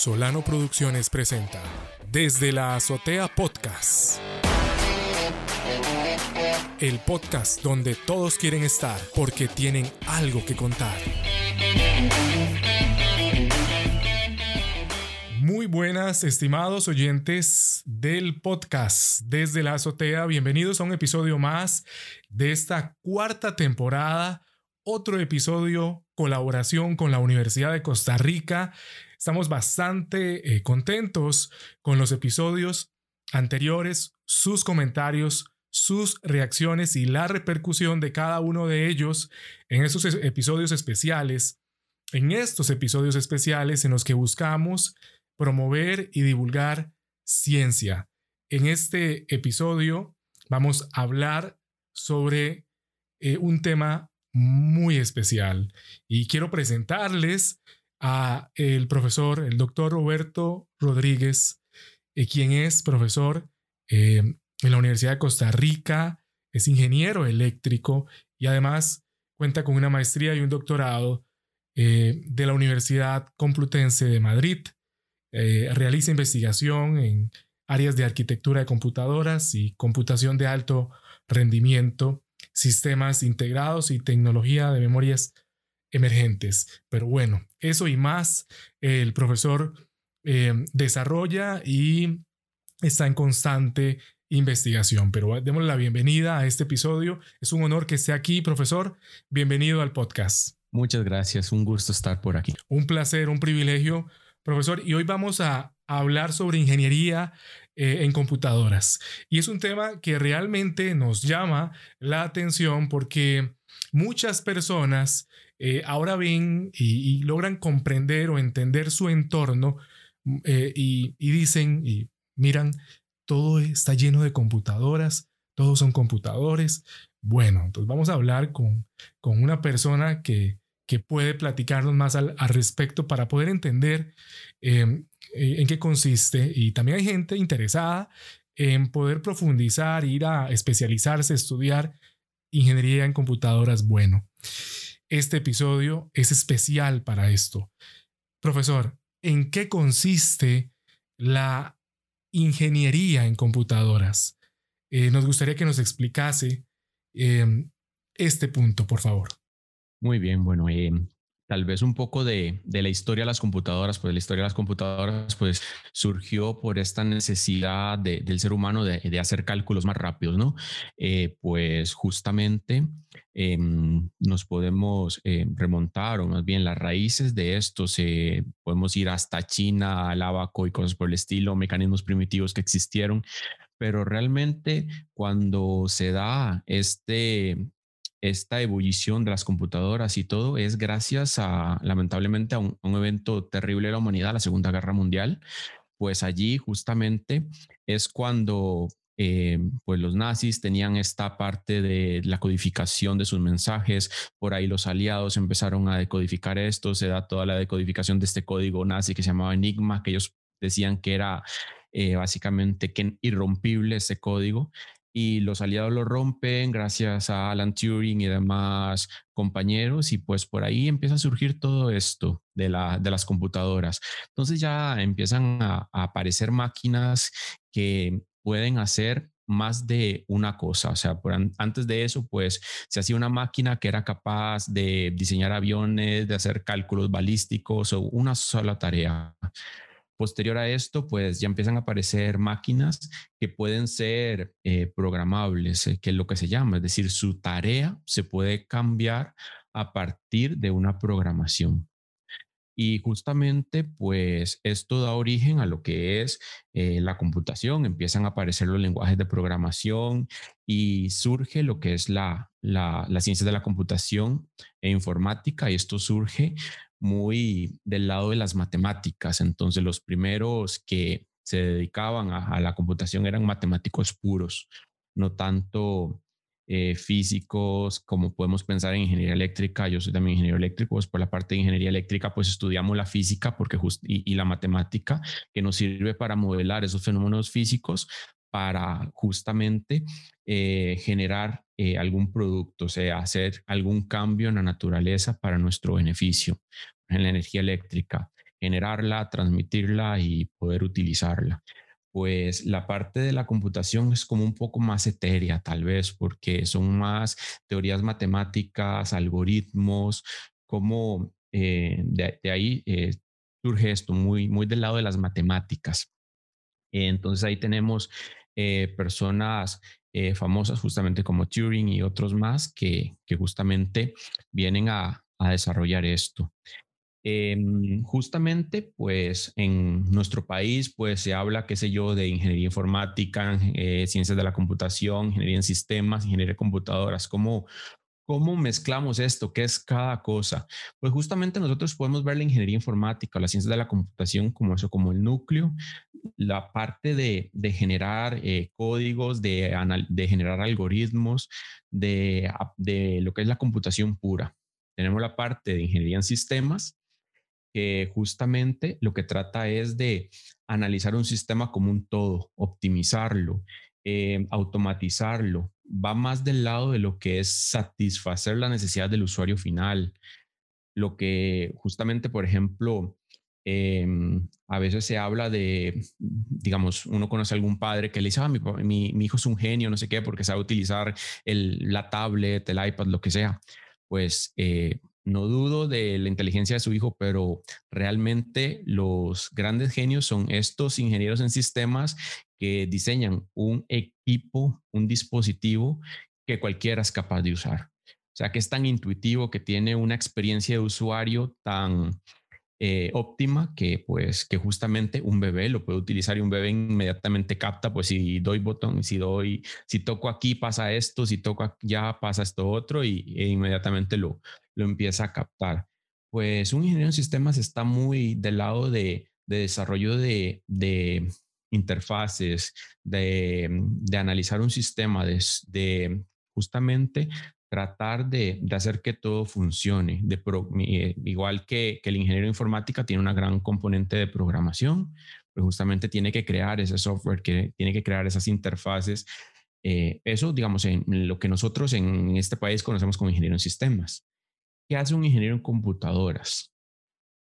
Solano Producciones presenta Desde la Azotea Podcast. El podcast donde todos quieren estar porque tienen algo que contar. Muy buenas, estimados oyentes del podcast Desde la Azotea. Bienvenidos a un episodio más de esta cuarta temporada. Otro episodio, colaboración con la Universidad de Costa Rica Estamos bastante eh, contentos con los episodios anteriores, sus comentarios, sus reacciones y la repercusión de cada uno de ellos en esos episodios especiales, en estos episodios especiales en los que buscamos promover y divulgar ciencia. En este episodio vamos a hablar sobre eh, un tema muy especial y quiero presentarles a el profesor, el doctor Roberto Rodríguez, eh, quien es profesor eh, en la Universidad de Costa Rica, es ingeniero eléctrico y además cuenta con una maestría y un doctorado eh, de la Universidad Complutense de Madrid. realiza investigación en áreas de arquitectura de computadoras y computación de alto rendimiento, sistemas integrados y tecnología de memorias emergentes. Pero bueno, eso y más el profesor eh, desarrolla y está en constante investigación. Pero démosle la bienvenida a este episodio. Es un honor que esté aquí, profesor. Bienvenido al podcast. Muchas gracias, un gusto estar por aquí. Un placer, un privilegio, profesor. Y hoy vamos a, hablar sobre ingeniería eh, en computadoras. Y es un tema que realmente nos llama la atención porque muchas personas eh, ahora ven y, logran comprender o entender su entorno mm, eh, y, dicen y miran, todo está lleno de computadoras, todos son computadores. Bueno, entonces vamos a hablar con, con una persona que, que puede platicarnos más al, respecto para poder entender em, en qué consiste. Y también hay gente interesada en poder profundizar, ir a especializarse, estudiar ingeniería en computadoras. Bueno, este episodio es especial para esto. Profesor, ¿en qué consiste la ingeniería en computadoras? Eh, nos gustaría que nos explicase em, este punto, por favor. Muy bien, bueno, em, tal vez un poco de, la historia de las computadoras, pues la historia de las computadoras pues surgió por esta necesidad del ser humano de, hacer cálculos más rápidos, ¿no? Eh, pues justamente em, nos podemos eh, remontar o más bien las raíces de esto, se, podemos ir hasta China, al abaco y cosas por el estilo, mecanismos primitivos que existieron, pero realmente cuando se da este esta ebullición de las computadoras y todo es gracias a, lamentablemente, a un, evento terrible de la humanidad, la Segunda Guerra Mundial. Pues allí justamente es cuando eh, pues los nazis tenían esta parte de la codificación de sus mensajes, por ahí los aliados empezaron a decodificar esto, se da toda la decodificación de este código nazi que se llamaba Enigma, que ellos decían que era eh, básicamente que irrompible ese código y los aliados lo rompen gracias a Alan Turing y demás compañeros y pues por ahí empieza a surgir todo esto de, la, de las computadoras. Entonces ya empiezan a, aparecer máquinas que pueden hacer más de una cosa. O sea, por antes de eso, pues se hacía una máquina que era capaz de diseñar aviones, de hacer cálculos balísticos o una sola tarea. Posterior a esto, pues ya empiezan a aparecer máquinas que pueden ser eh, programables, eh, que es lo que se llama, es decir, su tarea se puede cambiar a partir de una programación. Y justamente, pues esto da origen a lo que es eh, la computación, empiezan a aparecer los lenguajes de programación y surge lo que es la, la, la ciencia de la computación e informática, y esto surge muy del lado de las matemáticas. Entonces los primeros que se dedicaban a, la computación eran matemáticos puros, no tanto eh, físicos como podemos pensar en ingeniería eléctrica. Yo soy también ingeniero eléctrico, pues por la parte de ingeniería eléctrica pues estudiamos la física porque y, la matemática que nos sirve para modelar esos fenómenos físicos para justamente eh, generar eh, algún producto, o sea, hacer algún cambio en la naturaleza para nuestro beneficio, en la energía eléctrica. generarla, transmitirla y poder utilizarla. Pues la parte de la computación es como un poco más etérea, tal vez, porque son más teorías matemáticas, algoritmos, como eh, de, ahí eh, surge esto, muy, muy del lado de las matemáticas. entonces ahí tenemos eh, personas famosas justamente como Turing y otros más que, que justamente vienen a, a desarrollar esto. Em, justamente, pues en nuestro país, pues se habla, qué sé yo, de ingeniería informática, eh, ciencias de la computación, ingeniería en sistemas, ingeniería de computadoras. ¿Cómo, ¿Cómo mezclamos esto? ¿Qué es cada cosa? Pues justamente nosotros podemos ver la ingeniería informática o la ciencia de la computación como eso, como el núcleo, la parte de, generar eh, códigos, de, de generar algoritmos, de, de lo que es la computación pura. Tenemos la parte de ingeniería en sistemas, que justamente lo que trata es de analizar un sistema como un todo, optimizarlo, eh, automatizarlo. Va más del lado de lo que es satisfacer la necesidad del usuario final. Lo que justamente, por ejemplo, em, a veces se habla de, digamos, uno conoce a algún padre que le dice, ah, mi, hijo es un genio, no sé qué, porque sabe utilizar la tablet, el iPad, lo que sea. Pues eh, no dudo de la inteligencia de su hijo, pero realmente los grandes genios son estos ingenieros en sistemas que diseñan un equipo, un dispositivo que cualquiera es capaz de usar. O sea, que es tan intuitivo, que tiene una experiencia de usuario tan eh, óptima que pues que justamente un bebé lo puede utilizar y un bebé inmediatamente capta, pues si doy botón, si doy, si toco aquí pasa esto, si toco ya pasa esto otro y e inmediatamente lo, lo empieza a captar. Pues un ingeniero en sistemas está muy del lado de, desarrollo de, interfaces, de, analizar un sistema, de, justamente tratar de, hacer que todo funcione. De eh, igual que, que, el ingeniero informática tiene una gran componente de programación, pues justamente tiene que crear ese software, que tiene que crear esas interfaces. Eh, eso, digamos, en lo que nosotros en este país conocemos como ingeniero en sistemas. ¿Qué hace un ingeniero en computadoras?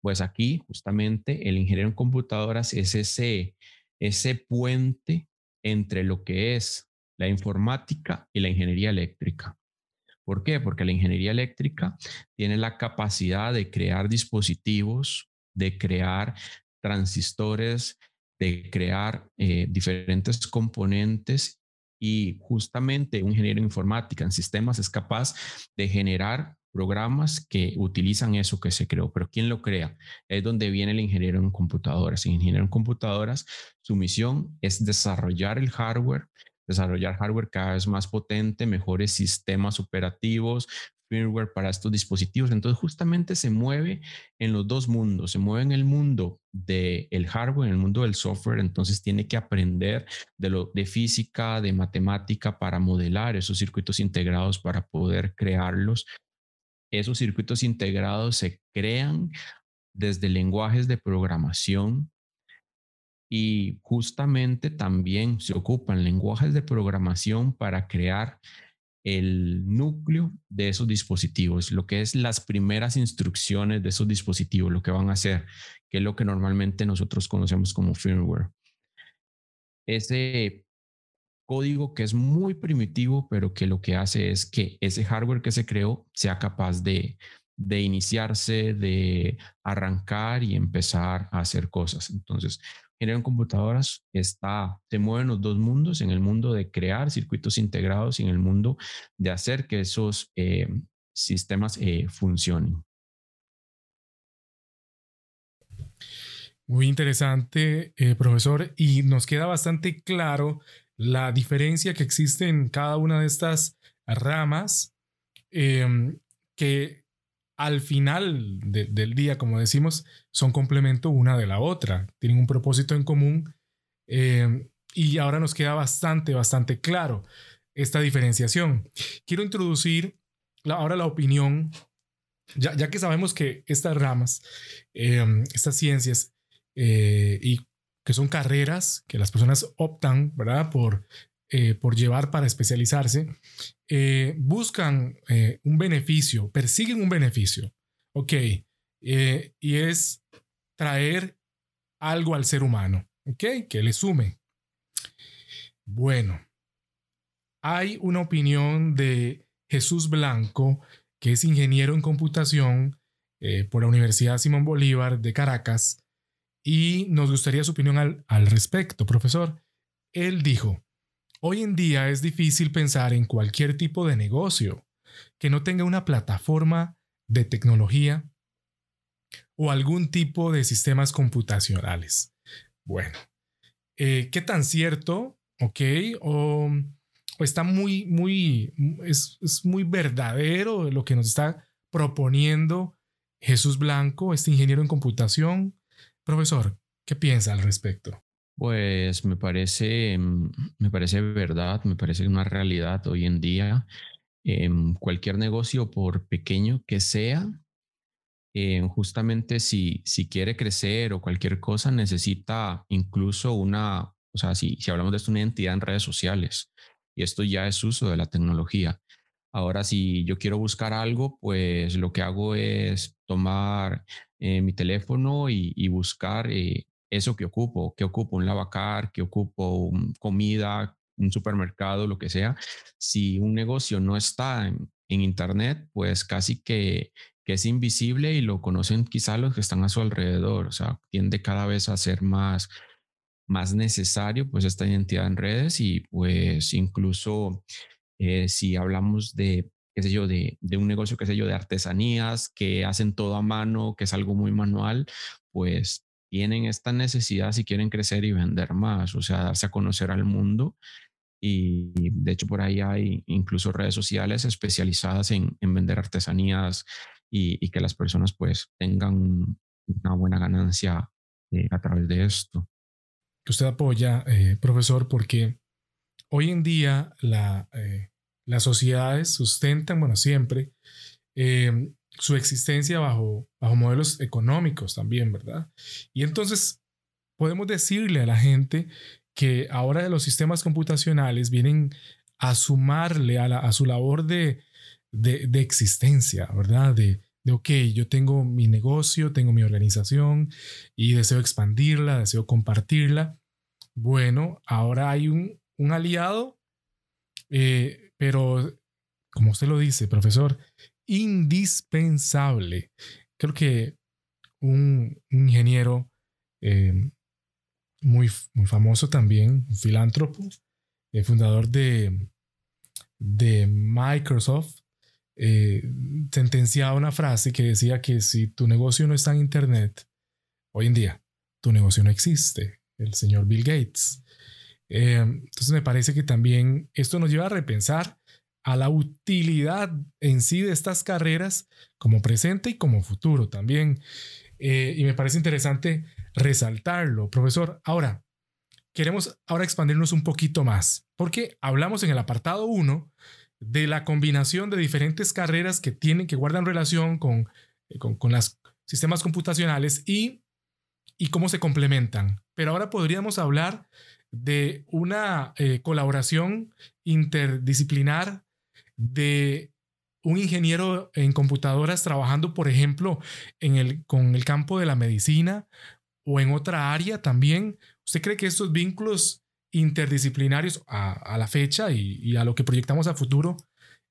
Pues aquí justamente el ingeniero en computadoras es ese puente entre lo que es la informática y la ingeniería eléctrica. ¿Por qué? Porque la ingeniería eléctrica tiene la capacidad de crear dispositivos, de crear transistores, de crear eh, diferentes componentes y justamente un ingeniero en informática en sistemas es capaz de generar programas que utilizan eso que se creó, pero ¿quién lo crea? Es donde viene el ingeniero en computadoras. El ingeniero en computadoras, su misión es desarrollar el hardware, desarrollar hardware cada vez más potente, mejores sistemas operativos, firmware para estos dispositivos. Entonces justamente se mueve en los dos mundos, se mueve en el mundo del el hardware, en el mundo del software, entonces tiene que aprender de, lo, de física, de matemática para modelar esos circuitos integrados, para poder crearlos esos circuitos integrados se crean desde lenguajes de programación y justamente también se ocupan lenguajes de programación para crear el núcleo de esos dispositivos, lo que es las primeras instrucciones de esos dispositivos, lo que van a hacer, que es lo que normalmente nosotros conocemos como firmware. Ese código que es muy primitivo, pero que lo que hace es que ese hardware que se creó sea capaz de, de iniciarse, de arrancar y empezar a hacer cosas. Entonces, en computadoras está, se mueven los dos mundos, en el mundo de crear circuitos integrados y en el mundo de hacer que esos eh, sistemas eh, funcionen. Muy interesante, eh, profesor, y nos queda bastante claro la diferencia que existe en cada una de estas ramas, em, que al final del día, como decimos, son complemento una de la otra, tienen un propósito en común em, y ahora nos queda bastante, bastante claro esta diferenciación. Quiero introducir ahora la opinión, ya, que sabemos que estas ramas, em, estas ciencias eh, y que son carreras que las personas optan, ¿verdad? Por, eh, por llevar para especializarse, eh, buscan un beneficio, persiguen un beneficio, ¿ok? y es traer algo al ser humano, ¿ok? Que le sume. Bueno, hay una opinión de Jesús Blanco, que es ingeniero en computación eh, por la Universidad Simón Bolívar de Caracas, y nos gustaría su opinión al, al respecto, profesor. Él dijo, hoy en día es difícil pensar en cualquier tipo de negocio que no tenga una plataforma de tecnología o algún tipo de sistemas computacionales. Bueno, eh, ¿qué tan cierto? ¿Ok? O, está muy, muy, es, muy verdadero lo que nos está proponiendo Jesús Blanco, este ingeniero en computación. Profesor, ¿qué piensa al respecto? Pues me parece, mm, me parece verdad, me parece una realidad hoy en día. en cualquier negocio, por pequeño que sea, eh, justamente si, si quiere crecer o cualquier cosa, necesita incluso una, o sea, si, si hablamos de esto, una identidad en redes sociales. Y esto ya es uso de la tecnología. Ahora, si yo quiero buscar algo, pues lo que hago es tomar eh, mi teléfono y, buscar eh, eso que ocupo, que ocupo un lavacar, que ocupo comida, un supermercado, lo que sea. Si un negocio no está en, en Internet, pues casi que que es invisible y lo conocen quizá los que están a su alrededor. O sea, tiende cada vez a ser más, más necesario pues esta identidad en redes y pues incluso eh, si hablamos de, qué sé yo, de, de, un negocio, qué sé yo, de artesanías que hacen todo a mano, que es algo muy manual, pues tienen esta necesidad si quieren crecer y vender más, o sea, darse a conocer al mundo. Y de hecho por ahí hay incluso redes sociales especializadas en, en vender artesanías, y, que las personas pues tengan una buena ganancia eh, a través de esto. Que usted apoya, eh, profesor, porque hoy en día la, eh, las sociedades sustentan, bueno, siempre, su existencia bajo, bajo modelos económicos también, ¿verdad? Y entonces podemos decirle a la gente que ahora los sistemas computacionales vienen a sumarle a, la, a su labor de, de, existencia, ¿verdad? De, de, ok, yo tengo mi negocio, tengo mi organización y deseo expandirla, deseo compartirla. Bueno, ahora hay un, un aliado, eh, pero como usted lo dice, profesor, indispensable. Creo que un, ingeniero eh, muy, muy famoso también, un filántropo, el fundador de, de Microsoft, eh, sentenciaba una frase que decía que si tu negocio no está en Internet, hoy en día, tu negocio no existe, el señor Bill Gates. Eh, entonces me parece que también esto nos lleva a repensar a la utilidad en sí de estas carreras como presente y como futuro también. Eh, y me parece interesante resaltarlo, profesor. Ahora, queremos ahora expandirnos un poquito más, porque hablamos en el apartado 1 de la combinación de diferentes carreras que tienen, que guardan relación con, eh, con, los sistemas computacionales y, y cómo se complementan. Pero ahora podríamos hablar de una eh, colaboración interdisciplinar de un ingeniero en computadoras trabajando, por ejemplo, en el, con el campo de la medicina o en otra área también. ¿Usted cree que estos vínculos interdisciplinarios a, la fecha y, a lo que proyectamos a futuro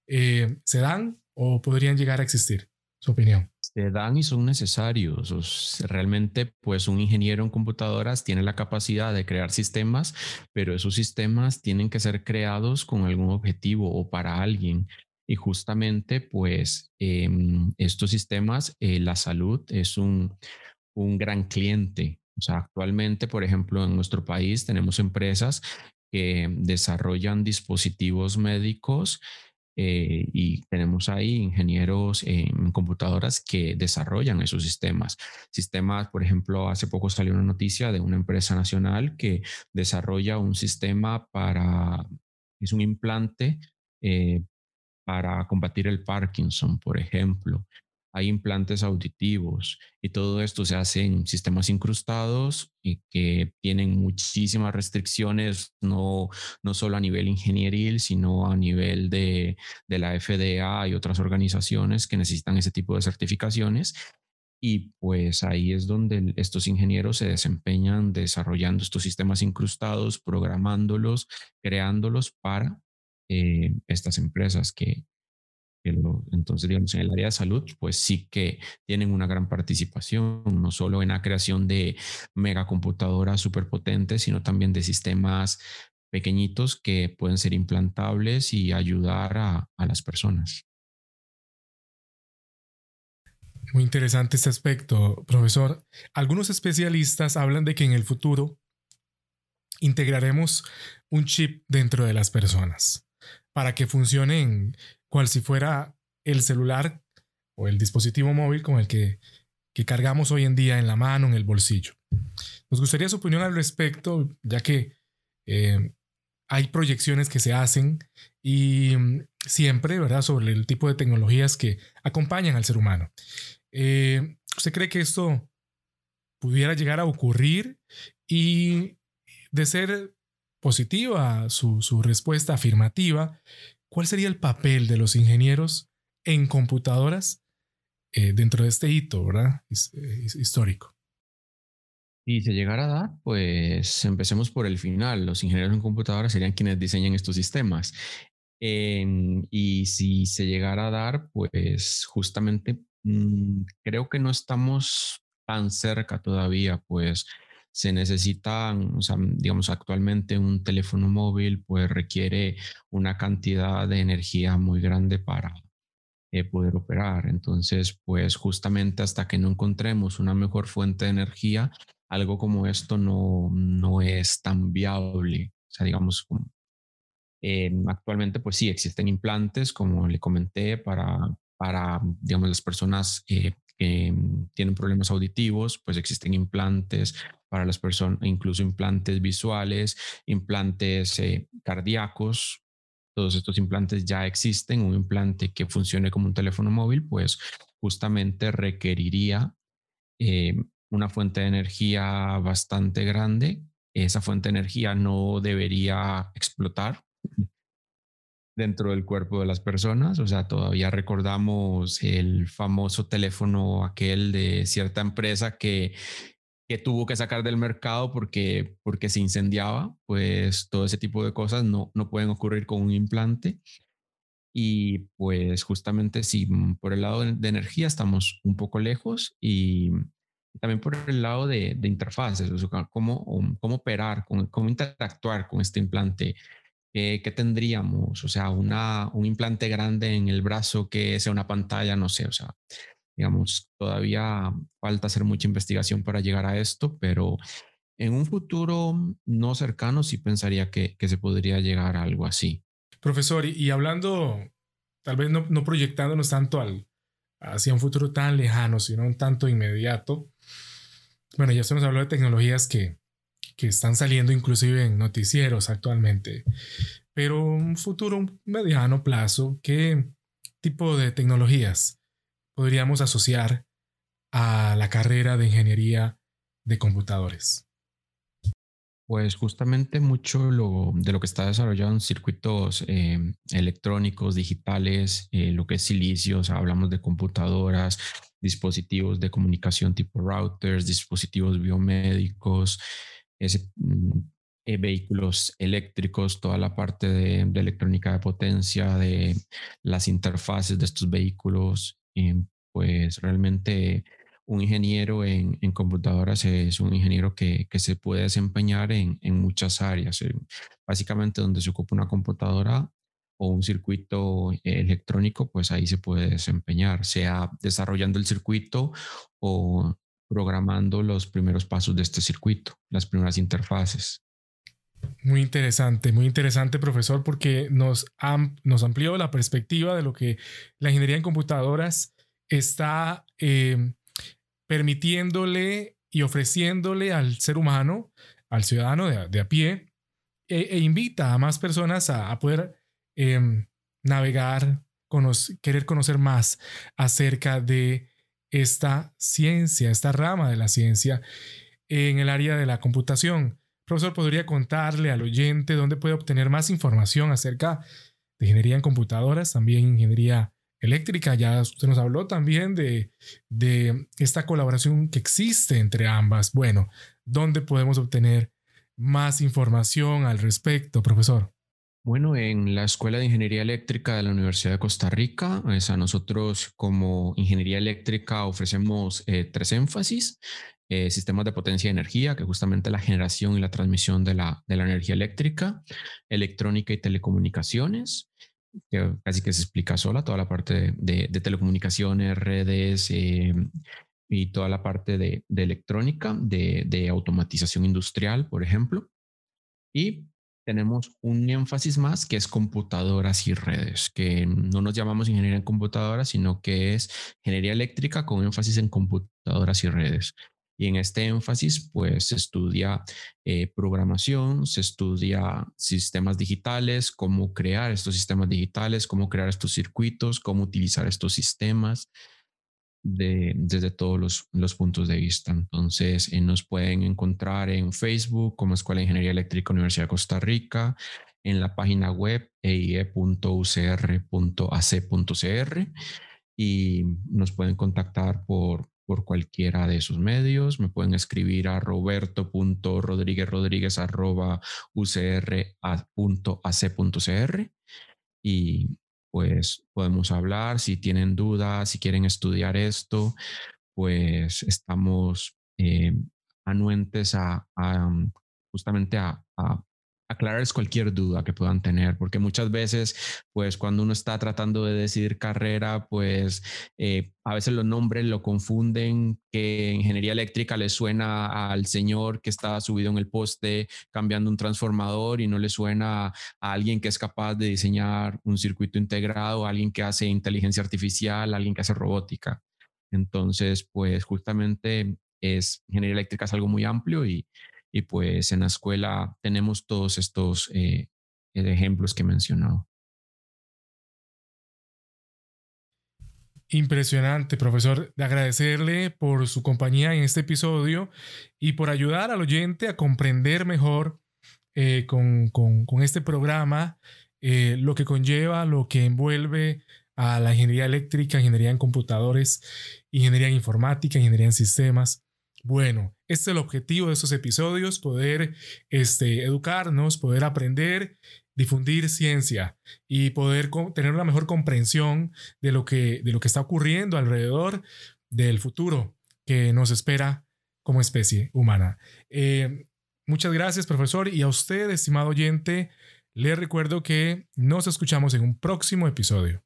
eh, se dan o podrían llegar a existir? Su opinión. Se dan y son necesarios. realmente, pues un ingeniero en computadoras tiene la capacidad de crear sistemas, pero esos sistemas tienen que ser creados con algún objetivo o para alguien. Y justamente, pues em, estos sistemas, eh, la salud es un, un gran cliente o sea, actualmente, por ejemplo, en nuestro país tenemos empresas que desarrollan dispositivos médicos eh, y tenemos ahí ingenieros en computadoras que desarrollan esos sistemas. Sistemas, por ejemplo, hace poco salió una noticia de una empresa nacional que desarrolla un sistema para, es un implante eh, para combatir el Parkinson, por ejemplo hay implantes auditivos y todo esto se hace en sistemas incrustados y que tienen muchísimas restricciones, no, no solo a nivel ingenieril, sino a nivel de, de la FDA y otras organizaciones que necesitan ese tipo de certificaciones. y pues ahí es donde estos ingenieros se desempeñan desarrollando estos sistemas incrustados, programándolos, creándolos para eh, estas empresas que, entonces, digamos, en el área de salud, pues sí que tienen una gran participación, no solo en la creación de megacomputadoras superpotentes, sino también de sistemas pequeñitos que pueden ser implantables y ayudar a, a las personas. Muy interesante este aspecto, profesor. Algunos especialistas hablan de que en el futuro integraremos un chip dentro de las personas para que funcionen cual si fuera el celular o el dispositivo móvil con el que, cargamos hoy en día en la mano, en el bolsillo. Nos gustaría su opinión al respecto, ya que eh, hay proyecciones que se hacen y mm, siempre, ¿verdad?, sobre el tipo de tecnologías que acompañan al ser humano. Eh, ¿Usted cree que esto pudiera llegar a ocurrir y de ser positiva su, respuesta afirmativa, cuál sería el papel de los ingenieros en computadoras eh, dentro de este hito ¿verdad? Eh, histórico? Y se llegara a dar, pues empecemos por el final. Los ingenieros en computadoras serían quienes diseñan estos sistemas. y si se llegara a dar, pues justamente Mm, creo que no estamos tan cerca todavía, pues se necesitan, o sea, digamos, actualmente un teléfono móvil pues requiere una cantidad de energía muy grande para eh, poder operar. Entonces, pues justamente hasta que no encontremos una mejor fuente de energía, algo como esto no, no es tan viable. O sea, digamos, eh, actualmente pues sí, existen implantes, como le comenté, para para, digamos, las personas eh, que tienen problemas auditivos, pues existen implantes para las personas, incluso implantes visuales, implantes eh, cardíacos. Todos estos implantes ya existen. Un implante que funcione como un teléfono móvil, pues justamente requeriría eh, una fuente de energía bastante grande. Esa fuente de energía no debería explotar dentro del cuerpo de las personas. O sea, todavía recordamos el famoso teléfono aquel de cierta empresa que, que tuvo que sacar del mercado porque, porque se incendiaba. Pues todo ese tipo de cosas no, no pueden ocurrir con un implante. Y pues justamente si mm, por el lado de, energía estamos un poco lejos y también por el lado de, de interfaces, o sea, cómo, cómo operar, cómo, cómo interactuar con este implante ¿qué tendríamos? O sea, una, un implante grande en el brazo que sea una pantalla, no sé, o sea, digamos, todavía falta hacer mucha investigación para llegar a esto, pero en un futuro no cercano sí pensaría que, se podría llegar a algo así. Profesor, y, hablando, tal vez no, no, proyectándonos tanto al, hacia un futuro tan lejano, sino un tanto inmediato, bueno, ya se nos habló de tecnologías que, que están saliendo inclusive en noticieros actualmente. Pero un futuro mediano plazo, ¿qué tipo de tecnologías podríamos asociar a la carrera de ingeniería de computadores? Pues justamente mucho de lo que está desarrollado en circuitos eh, electrónicos, digitales, eh, lo que es silicio, hablamos de computadoras, dispositivos de comunicación tipo routers, dispositivos biomédicos, Mm, eh, vehículos eléctricos, toda la parte de, electrónica de potencia, de las interfaces de estos vehículos, pues realmente un ingeniero en, computadoras es un ingeniero que, se puede desempeñar en, muchas áreas. Eh, básicamente donde se ocupa una computadora o un circuito electrónico, pues ahí se puede desempeñar, sea desarrollando el circuito o programando los primeros pasos de este circuito, las primeras interfaces. Muy interesante, muy interesante, profesor, porque nos, nos amplió la perspectiva de lo que la ingeniería en computadoras está em, permitiéndole y ofreciéndole al ser humano, al ciudadano de, a pie, e, e, invita a más personas a, poder em, navegar, querer conocer más acerca de esta ciencia, esta rama de la ciencia en el área de la computación. Profesor, ¿podría contarle al oyente dónde puede obtener más información acerca de ingeniería en computadoras, también ingeniería eléctrica. Ya usted nos habló también de, de esta colaboración que existe entre ambas. Bueno, ¿dónde podemos obtener más información al respecto, profesor? Bueno, en la Escuela de Ingeniería Eléctrica de la Universidad de Costa Rica, es a nosotros como Ingeniería Eléctrica ofrecemos eh, tres énfasis. Eh, sistemas de potencia y energía, que justamente la generación y la transmisión de la, de la energía eléctrica, electrónica y telecomunicaciones, que casi que se explica sola, toda la parte de, telecomunicaciones, redes eh, y toda la parte de, de electrónica, de, de automatización industrial, por ejemplo. Y tenemos un énfasis más que es computadoras y redes, que no nos llamamos ingeniería en computadoras, sino que es ingeniería eléctrica con énfasis en computadoras y redes. Y en este énfasis, pues se estudia eh, programación, se estudia sistemas digitales, cómo crear estos sistemas digitales, cómo crear estos circuitos, cómo utilizar estos sistemas, desde todos los, puntos de vista. Entonces, eh, nos pueden encontrar en Facebook como Escuela de Ingeniería Eléctrica Universidad de Costa Rica, en la página web eie.ucr.ac.cr y nos pueden contactar por, por cualquiera de esos medios. Me pueden escribir a roberto.rodríguez.ucr.ac.cr y pues podemos hablar, si tienen dudas, si quieren estudiar esto, pues estamos eh, anuentes a, justamente a, aclararles cualquier duda que puedan tener, porque muchas veces, pues cuando uno está tratando de decidir carrera, pues eh, a veces los nombres lo confunden, que ingeniería eléctrica le suena al señor que está subido en el poste cambiando un transformador y no le suena a alguien que es capaz de diseñar un circuito integrado, a alguien que hace inteligencia artificial, a alguien que hace robótica. Entonces, pues justamente es ingeniería eléctrica es algo muy amplio y, y pues en la escuela tenemos todos estos eh, ejemplos que he mencionado. Impresionante, profesor. De agradecerle por su compañía en este episodio y por ayudar al oyente a comprender mejor eh, con, este programa eh, lo que conlleva, lo que envuelve a la ingeniería eléctrica, ingeniería en computadores, ingeniería en informática, ingeniería en sistemas. Bueno, este es el objetivo de estos episodios, poder este, educarnos, poder aprender, difundir ciencia y poder tener una mejor comprensión de lo, que, de lo que está ocurriendo alrededor del futuro que nos espera como especie humana. Eh, muchas gracias, profesor, y a usted, estimado oyente, le recuerdo que nos escuchamos en un próximo episodio.